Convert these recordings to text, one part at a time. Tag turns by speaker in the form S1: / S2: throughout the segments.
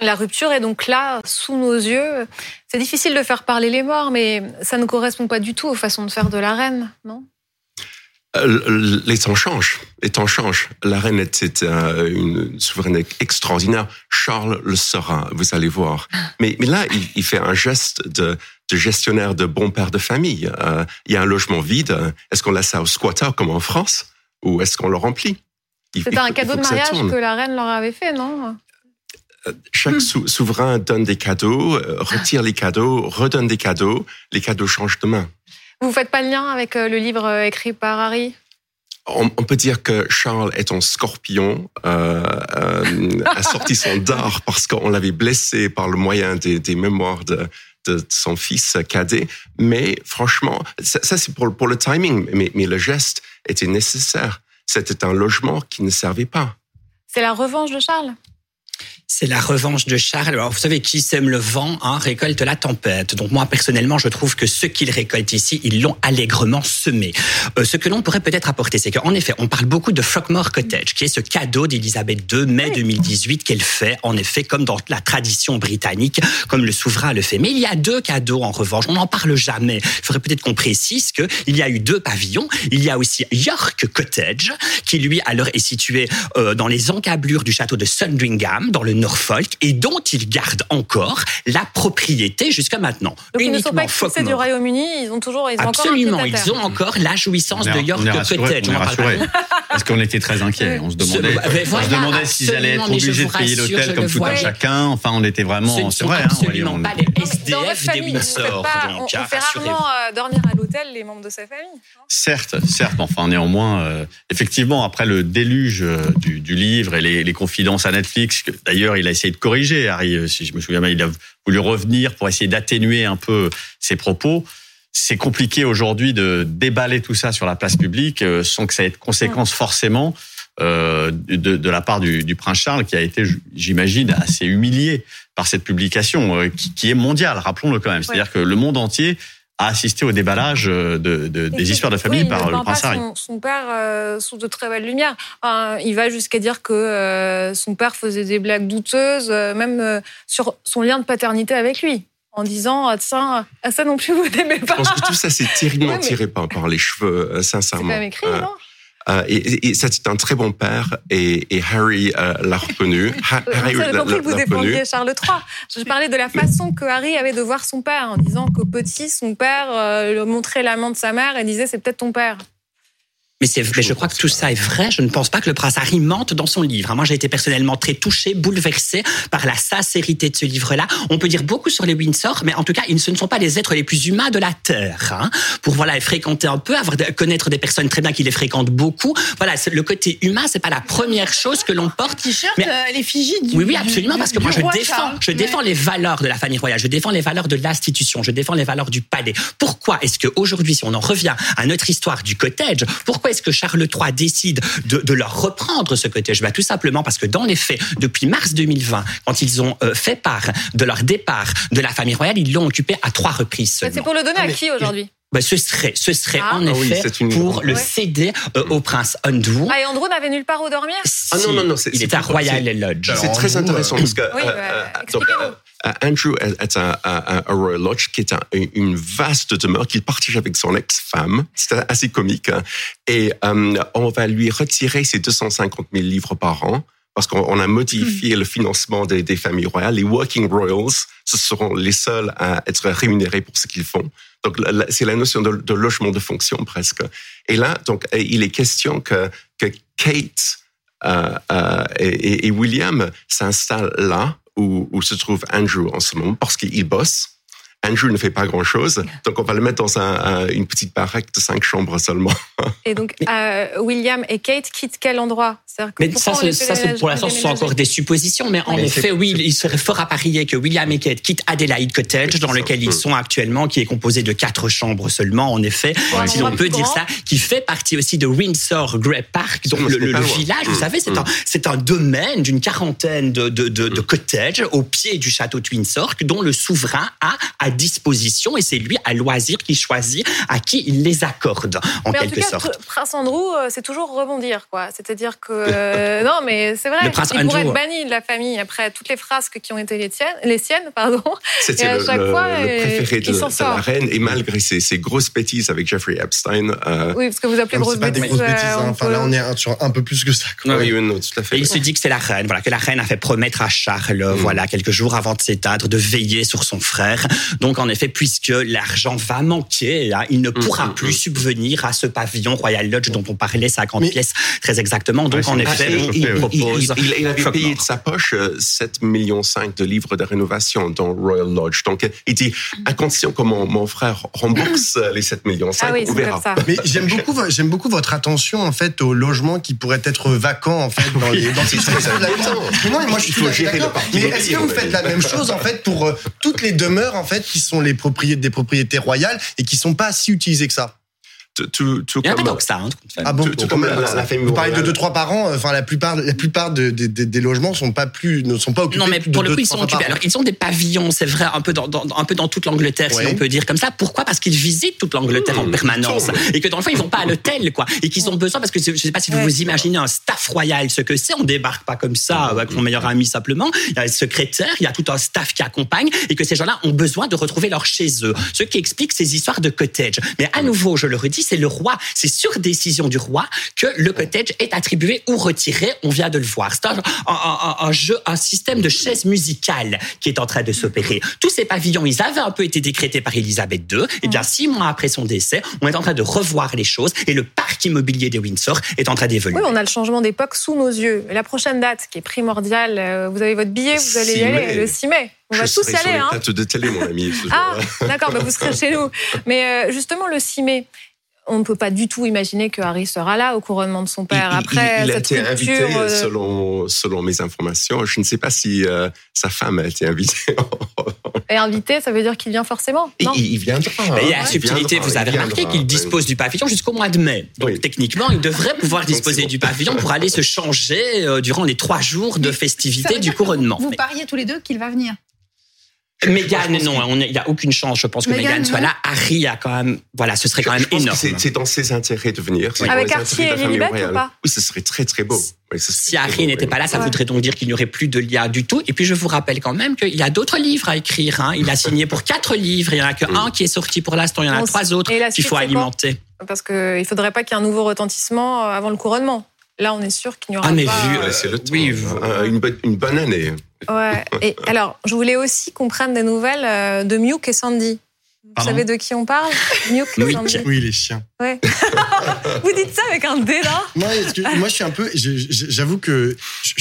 S1: La rupture est donc là, sous nos yeux. C'est difficile de faire parler les morts, mais ça ne correspond pas du tout aux façons de faire de la reine, non?
S2: Euh, les temps changent. Les temps changent. La reine était une souveraine extraordinaire. Charles le sera, vous allez voir. Mais, mais là, il, fait un geste de, de, gestionnaire de bon père de famille. Euh, il y a un logement vide. Est-ce qu'on laisse ça au squatter comme en France ou est-ce qu'on le remplit?
S1: C'est un cadeau de mariage que, la reine leur avait fait, non?
S2: Chaque hmm. souverain donne des cadeaux, retire les cadeaux, redonne des cadeaux. Les cadeaux changent de main.
S1: Vous faites pas le lien avec euh, le livre euh, écrit par Harry?
S2: On, peut dire que Charles est un scorpion, euh, euh a sorti son dard parce qu'on l'avait blessé par le moyen des, des mémoires de, de, son fils cadet. Mais franchement, ça, c'est pour, pour le timing, mais, mais le geste était nécessaire. C'était un logement qui ne servait pas.
S1: C'est la revanche de Charles?
S3: C'est la revanche de Charles. Alors, vous savez, qui sème le vent hein, récolte la tempête. Donc moi, personnellement, je trouve que ce qu'il récolte ici, ils l'ont allègrement semé. Euh, ce que l'on pourrait peut-être apporter, c'est qu'en effet, on parle beaucoup de Frogmore Cottage, qui est ce cadeau d'Elisabeth II, mai 2018, qu'elle fait, en effet, comme dans la tradition britannique, comme le souverain le fait. Mais il y a deux cadeaux, en revanche. On n'en parle jamais. Il faudrait peut-être qu'on précise qu'il y a eu deux pavillons. Il y a aussi York Cottage, qui lui, alors, est situé euh, dans les encablures du château de Sandringham, dans le Norfolk et dont ils gardent encore la propriété jusqu'à maintenant.
S1: Donc ils ne sont pas expulsés du Royaume-Uni, ils ont toujours, ils ont
S3: Absolument, ils ont encore la jouissance de York Cottage.
S4: Parce qu'on était très inquiets. On se demandait, on se demandait s'ils allaient être obligés de payer l'hôtel comme tout un chacun. Enfin, on était vraiment.
S3: C'est vrai. Hein, absolument pas les SDF
S1: des Windsor. On fait rarement euh, dormir à l'hôtel les membres de sa famille.
S4: Certes, certes. Enfin, néanmoins, euh, effectivement, après le déluge euh, du livre et les confidences à Netflix, d'ailleurs il a essayé de corriger, Harry, euh, si je me souviens bien, il a voulu revenir pour essayer d'atténuer un peu ses propos. C'est compliqué aujourd'hui de déballer tout ça sur la place publique euh, sans que ça ait de conséquences forcément euh, de, la part du, prince Charles, qui a été, j'imagine, assez humilié par cette publication, qui, est mondiale, rappelons-le quand même. C'est-à-dire que le monde entier a assisté au déballage de, des histoires de famille par le prince Harry.
S1: Son, son père euh, sous de très belles lumières. il va jusqu'à dire que euh, son père faisait des blagues douteuses, euh, même sur son lien de paternité avec lui en disant ah, ça, ah, ça non plus vous n'aimez pas.
S2: Je pense que tout ça c'est terriblement tiré par, par les cheveux, sincèrement. C'est
S1: même écrit, non?
S2: Euh, et, et c'est un très bon père et, et Harry euh, l'a reconnu.
S1: Harry l'a compris que vous défendiez Charles III. Je parlais de la façon que Harry avait de voir son père en disant qu'au petit, son père euh, montrait l'amant de sa mère et disait c'est peut-être ton père.
S3: Mais, mais je crois que tout ça est vrai. Je ne pense pas que le prince Harry mente dans son livre. Moi, j'ai été personnellement très touché, bouleversé par la sincérité de ce livre-là. On peut dire beaucoup sur les Windsor, mais en tout cas, ils ne sont pas les êtres les plus humains de la Terre. Hein. Pour voilà, fréquenter un peu, avoir connaître des personnes très bien qui les fréquentent beaucoup. Voilà, le côté humain, c'est pas la première chose que l'on porte.
S1: T-shirt, mais euh, l'effigie
S3: du Oui, oui, absolument, parce que moi, je défends, je défends les valeurs de la famille royale, je défends les valeurs de l'institution, je défends les valeurs du palais. Pourquoi est-ce que aujourd'hui, si on en revient à notre histoire du cottage, pourquoi est-ce que Charles III décide de, leur reprendre ce cottage? Bah, Tout simplement parce que dans les faits, depuis mars 2020, quand ils ont euh, fait part de leur départ de la famille royale, ils l'ont occupé à trois reprises.
S1: C'est pour le donner à ah, qui aujourd'hui?
S3: Bah, ce serait, ce serait ah. en ah effet pour le céder euh, au prince Andrew.
S1: Ah, et Andrew n'avait nulle part où dormir?
S2: Ah non, non, non.
S3: il est, à Royal Lodge.
S2: C'est très intéressant parce que. Oui, euh, bah, euh, Andrew est un, Royal Lodge qui est une vaste demeure qu'il partage avec son ex-femme. C'est assez comique. Hein. Et on va lui retirer ses 250 000 livres par an parce qu'on a modifié hmm. le financement des, des, familles royales. Les working royals, ce seront les seuls à être rémunérés pour ce qu'ils font. Donc c'est la notion de, logement de fonction presque. Et là, donc il est question que, que Kate euh, euh, et, William s'installent là où, se trouve Andrew en ce moment parce qu'il bosse. Andrew ne fait pas grand-chose, donc on va le mettre dans un, une petite baraque de cinq chambres seulement.
S1: Et donc, euh, William et Kate quittent quel endroit?
S3: Mais ça, ça pour l'instant, ce sont encore des suppositions. Mais en effet, oui, il serait fort à parier que William et Kate quittent Adelaide Cottage, dans lequel ils sont actuellement, qui est composé de quatre chambres seulement, en effet, si l'on peut dire ça, qui fait partie aussi de Windsor Grey Park, donc le, village. Vous mm. savez, c'est un, mm. c'est un domaine d'une quarantaine de, de, de, de, mm. cottages au pied du château de Windsor, dont le souverain a, a à disposition et c'est lui à loisir qui choisit à qui il les accorde, en
S1: mais
S3: quelque
S1: en tout cas,
S3: sorte.
S1: Prince Andrew, euh, c'est toujours rebondir, quoi. C'est-à-dire que euh, non, mais c'est vrai.
S3: Le prince
S1: il pourrait
S3: Andrew.
S1: être banni de la famille après toutes les frasques qui ont été les tiennes, les siennes, pardon.
S2: C'était le, le-
S1: fois,
S2: le préféré de, de la reine et malgré ses, ses grosses bêtises avec Jeffrey Epstein. euh,
S1: Oui, parce que vous appelez
S5: Comme
S1: grosse
S5: c'est pas des
S1: bêtise.
S5: grosses bêtises.
S1: euh,
S5: hein.
S1: on
S5: Enfin, là, on est sur un peu plus que ça. quoi.
S2: Oui, oui, non, tout à fait.
S3: Et il se dit que c'est la reine, voilà, que la reine a fait promettre à Charles, voilà, quelques jours avant de s'éteindre, de veiller sur son frère. Donc, en effet, puisque l'argent va manquer, hein, il ne pourra
S2: mm,
S3: plus
S2: mm.
S3: subvenir à ce pavillon Royal Lodge dont on parlait, 50
S5: Mais-
S3: pièces très exactement. Donc,
S4: Ouais,
S3: en effet,
S4: il-
S3: il propose.
S2: Il, il avait payé de sa poche euh, 7 millions 5 de livres de rénovation dans Royal Lodge. Donc, il dit, attention que mon, mon frère rembourse euh, les 7 millions 5,
S1: Ah oui,
S2: on
S1: c'est
S2: verra.
S1: comme ça.
S5: Mais j'aime beaucoup, j'aime beaucoup votre attention en fait aux logements qui pourraient être vacants en fait dans les dans ces Non, moi je suis
S2: Il faut
S5: tout à fait
S2: gérer le
S5: d'accord.
S2: parc
S5: Mais est-ce que vous faites la même chose en fait pour euh, toutes les demeures en fait qui sont les propriétés des propriétés royales et qui sont pas si utilisées que ça
S2: Tout, tout, tout
S3: Il y en a pas
S2: comme,
S3: ça. hein.
S5: Ah bon
S2: Tout- tout
S5: Quand
S2: comme
S5: même,
S2: la-
S5: ça.
S2: la famille
S5: Vous parlez de
S2: royale.
S5: deux trois par an. Enfin, la plupart, la plupart de- de- de- des logements sont pas plus, ne sont pas occupés.
S3: Non, mais pour le coup, ils sont occupés. Alors, ils ont des pavillons, c'est vrai, un peu dans, dans- un peu dans toute l'Angleterre, si on peut dire comme ça. Pourquoi? Parce qu'ils visitent toute l'Angleterre en
S2: Mmh,
S3: permanence. Et que dans le fond, ils vont pas à l'hôtel, quoi. Et qu'ils ont besoin, parce que je sais pas si vous vous imaginez un staff royal, ce que c'est. On débarque pas comme ça, avec son meilleur ami simplement. Il y a le secrétaire, il y a tout un staff qui accompagne, et que ces gens-là ont besoin de retrouver leur chez eux. Ce qui explique ces histoires de cottage. Mais à nouveau, je le redis, c'est le roi. C'est sur décision du roi que le cottage est attribué ou retiré. On vient de le voir. C'est un, un- un- un jeu, un système de chaises musicales qui est en train de s'opérer. Tous ces pavillons, ils avaient un peu été décrétés par Elisabeth II. Et bien, six mois après son décès, on est en train de revoir les choses et le parc immobilier de Windsor est en train d'évoluer.
S1: Oui, on a le changement d'époque sous nos yeux. Et la prochaine date, qui est primordiale, euh, vous avez votre billet, vous allez y
S2: 6
S1: aller,
S2: mai.
S1: le 6 mai. On
S2: je
S1: va tous y
S2: sur
S1: aller.
S2: les
S1: Hein.
S2: de télé, mon ami. ce
S1: Ah, d'accord, bah vous serez chez nous. Mais euh, justement, le 6 mai, on ne peut pas du tout imaginer que Harry sera là au couronnement de son
S2: Il,
S1: père.
S2: il-
S1: Après,
S2: il a
S1: cette
S2: été invité,
S1: euh,
S2: selon, selon mes informations. Je ne sais pas si euh, sa femme a été invitée.
S1: est invité, ça veut dire qu'il vient forcément.
S2: il,
S1: Non?
S2: il viendra. hein.
S3: Et à
S2: Il
S3: subtilité,
S2: viendra,
S3: vous avez
S2: il
S3: remarqué qu'il
S2: oui.
S3: dispose du pavillon jusqu'au mois de mai. Donc
S2: Oui.
S3: techniquement, il devrait pouvoir disposer
S2: bon.
S3: du pavillon pour aller se changer euh, durant les trois jours de
S6: Mais
S3: festivité
S6: Ça veut
S3: du couronnement.
S6: Vous pariez tous les deux qu'il va venir.
S3: Meghan, non, il n'y a aucune chance, je pense que
S6: Meghan
S3: soit là. Harry a quand même, voilà, ce serait quand même énorme.
S2: c'est- dans ses intérêts de venir.
S1: Avec Archie et Lilibet ou pas
S2: Oui, ce serait très très beau.
S3: Si Harry n'était pas là, ça voudrait donc dire qu'il n'y aurait plus de lien du tout. Et puis je vous rappelle quand même qu'il y a d'autres livres à écrire. hein. Il a signé pour quatre livres. Il n'y en a que un qui est sorti pour l'instant. Il y en a trois autres
S1: et la
S3: qu'il
S1: suite,
S3: faut alimenter.
S1: Parce qu'il ne faudrait pas qu'il y ait un nouveau retentissement euh, avant le couronnement. Là, on est sûr qu'il n'y aura
S3: Ah, mais
S1: pas...
S3: vu,
S1: euh,
S2: c'est le temps.
S3: Oui,
S2: Euh, une, bonne, une bonne année.
S1: Ouais. Et alors, je voulais aussi qu'on prenne des nouvelles euh, de Miuk et Sandy. Vous
S4: Pardon
S1: savez de qui on parle Miuk et
S3: Miuk.
S1: Sandy.
S5: Oui, les chiens.
S1: Ouais. Vous dites ça avec un dé là
S5: Non, moi, je suis un peu, j'avoue que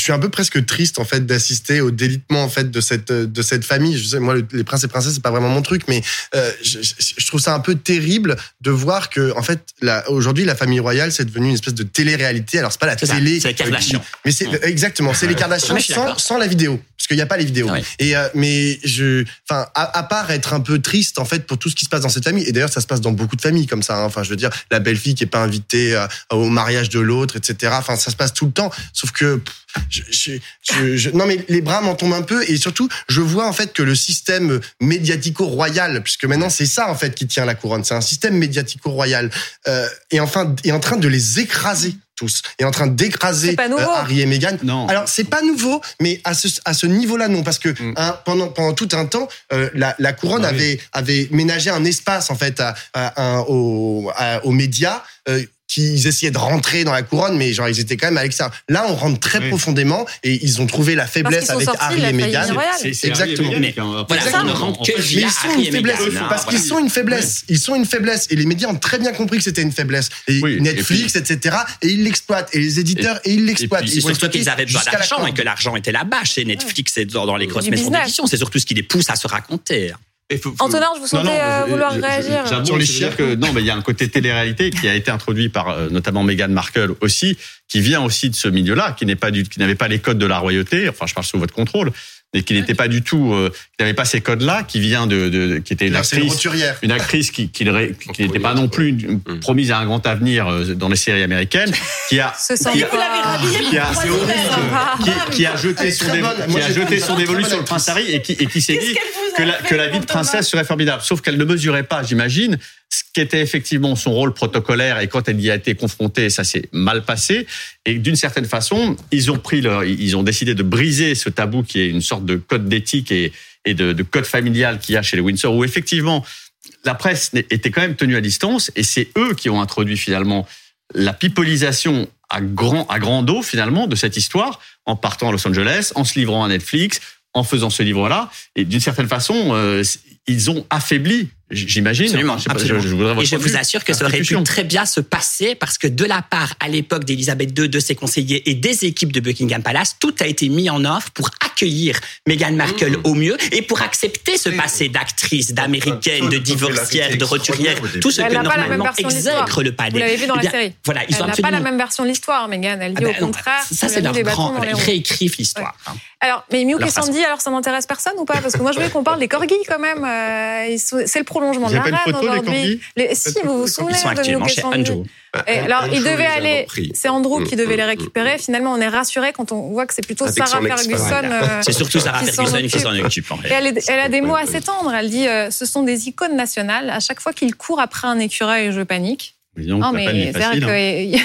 S5: suis un peu presque triste en fait d'assister au délitement en fait de cette de cette famille. Je sais, moi, le- les princes et princesses, c'est pas vraiment mon truc, mais euh, je, trouve ça un peu terrible de voir que en fait, aujourd'hui, la famille royale, c'est devenu une espèce de télé-réalité. Alors, c'est pas la télé,
S3: c'est les Kardashians.
S5: mais c'est exactement, c'est les Kardashians sans, la vidéo, parce qu'il n'y a pas les vidéos. Et euh, mais je, enfin, à, à part être un peu triste en fait pour tout ce qui se passe dans cette famille. Et d'ailleurs, ça se passe dans beaucoup de familles comme ça. hein. Enfin, je veux dire, la belle-fille qui est pas invitée euh, au mariage de l'autre, etc. Enfin, ça se passe tout le temps. Sauf que pff, je, je, je- je- non, mais les bras m'en tombent un peu. Et surtout, je vois en fait que le système médiatico-royal, puisque maintenant c'est ça en fait qui tient la couronne, c'est un système médiatico-royal, euh, est enfin est en train de les écraser tous, est en train d'écraser
S1: nouveau.
S5: Harry et Meghan.
S4: Non.
S5: Alors c'est pas nouveau, mais à ce à ce niveau-là non, parce que
S4: Mm.
S5: hein, pendant pendant tout un temps, euh, la, la couronne
S4: Ah oui.
S5: avait avait ménagé un espace en fait à, à- un- aux, à- aux médias. euh, qu'ils essayaient de rentrer dans la couronne, mais genre ils étaient quand même à l'extérieur. Là, on rentre très
S4: Oui.
S5: profondément et ils ont trouvé la faiblesse
S1: sont
S5: avec
S1: sortis
S5: Harry et Meghan. Exactement.
S3: Mais voilà, ça rentre que
S5: Mais ils sont une faiblesse, parce qu'ils sont une faiblesse. Ils sont une faiblesse et les médias ont très bien compris que c'était une faiblesse. Et
S4: Oui, et
S5: Netflix, etc. Et ils l'exploitent. Et les éditeurs, et, ils l'exploitent. Ils exploiter
S3: qu'ils avaient besoin d'argent et que l'argent était là-bas chez Netflix et dans, les grosses maisons d'édition. C'est surtout ce qui les pousse à se raconter.
S2: Et faut- faut-
S1: Antonin, je vous sentais euh,
S4: je-
S1: vouloir
S4: je- je-
S1: réagir.
S4: j'avoue
S5: Sur les
S4: je dire que non, mais il y a un côté télé-réalité qui a été introduit par euh, notamment Meghan Markle aussi, qui vient aussi de ce milieu-là, qui n'est pas du, qui n'avait pas les codes de la royauté. Enfin, je parle sous votre contrôle, mais qui n'était pas du tout, euh, qui n'avait pas ces codes-là, qui vient de, de, qui était une actrice, une actrice qui, qui, qui n'était pas non plus mm. promise à un grand avenir euh, dans les séries américaines, qui a, qui, a, qui, a, qui, a jeté son, qui a jeté son dévolu sur le prince Harry et qui, et qui s'est dit que la, que la vie de princesse serait formidable. Sauf qu'elle ne mesurait pas, j'imagine, ce qu'était effectivement son rôle protocolaire et quand elle y a été confrontée, ça s'est mal passé. Et d'une certaine façon, ils ont pris leur, ils ont décidé de briser ce tabou qui est une sorte de code d'éthique et, de, code familial qu'il y a chez les Windsor, où effectivement la presse était quand même tenue à distance et c'est eux qui ont introduit finalement la pipolisation à grand, à grand dos finalement de cette histoire en partant à Los Angeles, en se livrant à Netflix, en faisant ce livre-là. Et d'une certaine façon, euh, ils ont affaibli J'imagine.
S3: Absolument. Je, et je vous assure que ça aurait pu très bien se passer parce que de la part, à l'époque d'Elisabeth II, de ses conseillers et des équipes de Buckingham Palace, tout a été mis en œuvre pour accueillir Meghan Markle mmh. au mieux et pour accepter ce passé d'actrice, d'américaine, de divorcière, de roturière, tout ce que normalement exècre le palais.
S1: Vous l'avez vu dans la eh série.
S3: Voilà,
S1: ils Elle n'a pas la même version de l'histoire, Meghan. Elle dit ah ben au contraire.
S3: Ça, c'est leur grand. Ils réécrivent l'histoire. Hein.
S1: Alors, mais Miu et Sandy, alors ça n'intéresse personne ou pas? Parce que moi, je voulais qu'on parle des corgis quand même. Euh, c'est le prolongement de la reine aujourd'hui. Si vous vous souvenez Sandy. alors, il devait aller. C'est Andrew qui devait les mm, mm, récupérer. Mm, Finalement, on est rassuré quand on voit que c'est plutôt Sarah Ferguson.
S3: Euh, c'est surtout Sarah Ferguson qui s'en occupe.
S1: Elle a des mots assez tendres. Elle dit euh, ce sont des icônes nationales. À chaque fois qu'il court après un écureuil, je panique.
S4: Non, mais c'est vrai
S1: hein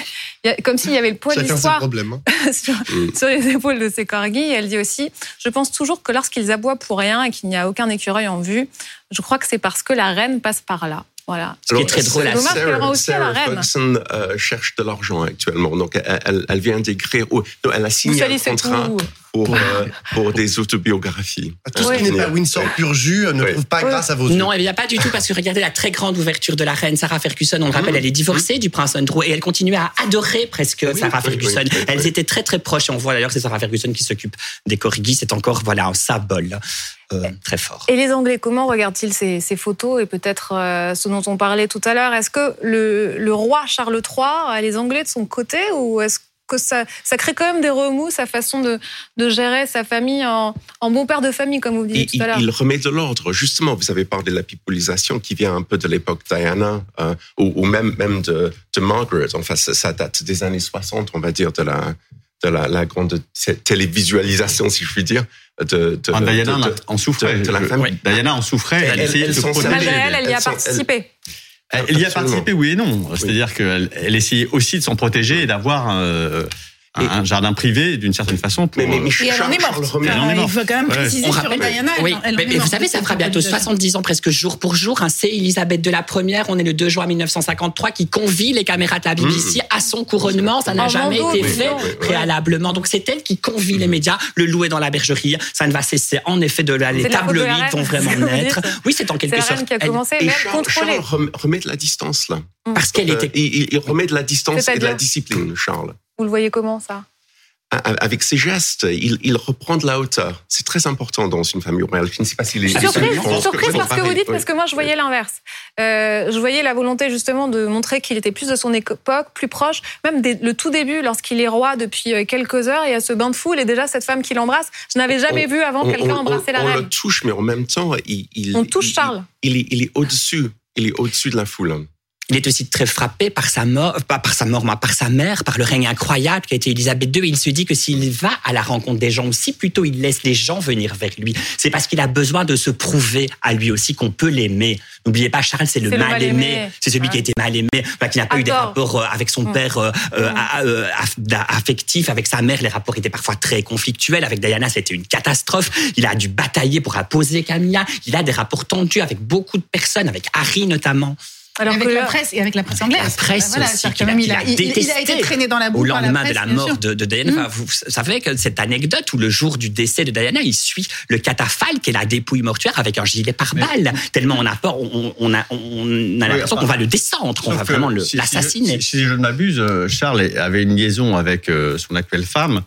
S1: comme s'il y avait le poids de l'histoire hein. mm. sur, les épaules de ces corgis. Elle dit aussi, je pense toujours que lorsqu'ils aboient pour rien et qu'il n'y a aucun écureuil en vue, je crois que c'est parce que la reine passe par là. Voilà.
S3: Ce qui est très drôle.
S2: Sarah, Sarah Ferguson euh, cherche de l'argent actuellement. Donc, elle, elle vient d'écrire, elle a signé un contrat pour, euh, pour des autobiographies.
S5: Tout ce qui n'est pas Windsor pur jus ne trouve pas grâce à vos
S3: Non, il n'y a pas du tout, parce que regardez la très grande ouverture de la reine Sarah Ferguson. On le rappelle, mmh. elle est divorcée mmh. du prince Andrew et elle continuait à adorer presque Sarah Ferguson. Elles étaient très très proches. On voit d'ailleurs que c'est Sarah Ferguson qui s'occupe des corgis. C'est encore voilà un symbole. Euh, très fort.
S1: Et les Anglais, comment regardent-ils ces, ces, photos et peut-être euh, ce dont on parlait tout à l'heure? Est-ce que le, le, roi Charles III a les Anglais de son côté ou est-ce que ça, ça crée quand même des remous, sa façon de, de gérer sa famille en, en, bon père de famille, comme vous dites tout à l'heure.
S2: Il remet de l'ordre. Justement, vous avez parlé de la pipolisation qui vient un peu de l'époque Diana euh, ou, ou, même, même de, de Margaret. Enfin, ça, ça, date des années 60, on va dire, de la, de la, la grande télévisualisation, si je puis dire. De,
S4: de, ah, Diana en souffrait.
S2: De, la famille.
S4: Diana en souffrait. Elle, elle essayait de se protéger.
S1: Malgré elle, elle y a participé.
S4: Elle y a participé, oui et non. C'est-à-dire qu'elle elle essayait aussi de s'en protéger et d'avoir euh, un, jardin privé d'une certaine façon.
S6: Pour, mais, mais, mais et elle en est morte. Il faut quand même préciser sur Diana.
S3: Oui, mais, vous savez, ça fera bientôt 70 ans presque jour pour jour. Hein, c'est Elisabeth de la Première. On est le 2 juin 1953 qui convie les caméras de la BBC mmh. à son couronnement. Ça n'a jamais été fait préalablement. Donc c'est elle qui convie les médias. Le loup est dans la bergerie. Ça ne va cesser en effet de là. Les tabloïds vont vraiment naître. Oui, c'est en quelque sorte.
S1: C'est qui a commencé. Et
S2: Charles remet de la distance là.
S3: Parce qu'elle était.
S2: Il remet de la distance et de la discipline, Charles.
S1: Vous le voyez comment ça?
S2: Avec ses gestes, il, il, reprend de la hauteur. C'est très important dans une famille royale. Je ne sais pas s'il est
S1: surprise, surprise parce que vous dites, parce que moi je voyais l'inverse. Euh, je voyais la volonté justement de montrer qu'il était plus de son époque, plus proche. Même le tout début, lorsqu'il est roi depuis euh, quelques heures, il y a ce bain de foule et déjà cette femme qui l'embrasse. Je n'avais jamais vu avant quelqu'un embrasser la reine.
S2: On le touche, mais en même temps, il, il
S1: on touche Charles.
S2: Il, il est au-dessus. Il est au-dessus de la foule.
S3: Il est aussi très frappé par sa mort, pas par sa mort, mais par sa mère, par le règne incroyable qui a été Elisabeth II. il se dit que s'il va à la rencontre des gens, aussi plutôt il laisse les gens venir vers lui, c'est parce qu'il a besoin de se prouver à lui aussi qu'on peut l'aimer. N'oubliez pas, Charles, c'est le mal aimé. C'est celui qui a été mal aimé, qui n'a pas eu des rapports euh, avec son mm. père euh, euh, mm. affectif, avec sa mère. Les rapports étaient parfois très conflictuels. Avec Diana, c'était une catastrophe. Il a dû batailler pour imposer Camilla. Il a des rapports tendus avec beaucoup de personnes, avec Harry notamment.
S6: Alors avec la presse et avec la presse anglaise.
S3: La presse voilà, aussi, qu'il
S6: il, a, il, il, a été traîné dans la boue
S3: Au lendemain de la mort de, de, Diana, mm. vous savez que cette anecdote où le jour du décès de Diana, il suit le catafalque et la dépouille mortuaire avec un gilet pare-balles. Tellement on a peur, on, on a, on a l'impression qu'on va le descendre, qu'on va vraiment l'assassiner.
S4: Si, si, je ne m'abuse, euh, Charles avait une liaison avec euh, son actuelle femme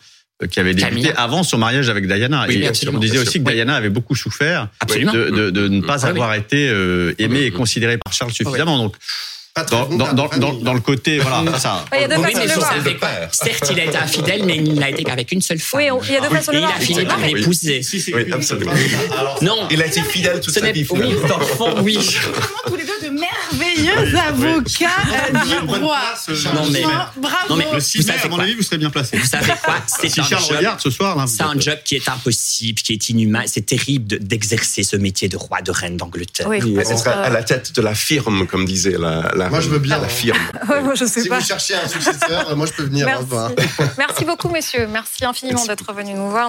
S4: qui avait débuté avant son mariage avec Diana. et on disait aussi que Diana avait beaucoup souffert de, de, de, ne pas avoir été euh, aimée et considérée par Charles suffisamment. Donc dans, dans, dans, dans, le côté, voilà, ça.
S1: Il y a deux façons de voir.
S3: Certes, il a été infidèle, mais il n'a été qu'avec une seule femme.
S1: Oui, il y a deux façons de voir.
S3: Et il a fini par l'épouser.
S2: Oui, absolument.
S3: Non.
S2: Il a été fidèle toute sa vie.
S3: Oui, dans le fond, oui.
S6: tous les deux de merveilleux avocats du droit.
S4: Non, mais, bravo. Non, mais le 6 à mon avis, vous serez bien placé.
S3: Vous savez quoi
S4: C'est Charles job, regarde ce soir,
S3: c'est un job qui est impossible, qui est inhumain. C'est terrible d'exercer ce métier de roi, de reine d'Angleterre.
S2: Oui, être à la tête de la firme, comme disait la, la
S5: Moi, je veux bien.
S2: La firme.
S1: ouais, moi, je sais
S5: si
S1: pas.
S5: vous cherchez un successeur, moi, je peux venir.
S1: Merci, Merci beaucoup, messieurs. Merci infiniment d'être venus nous voir.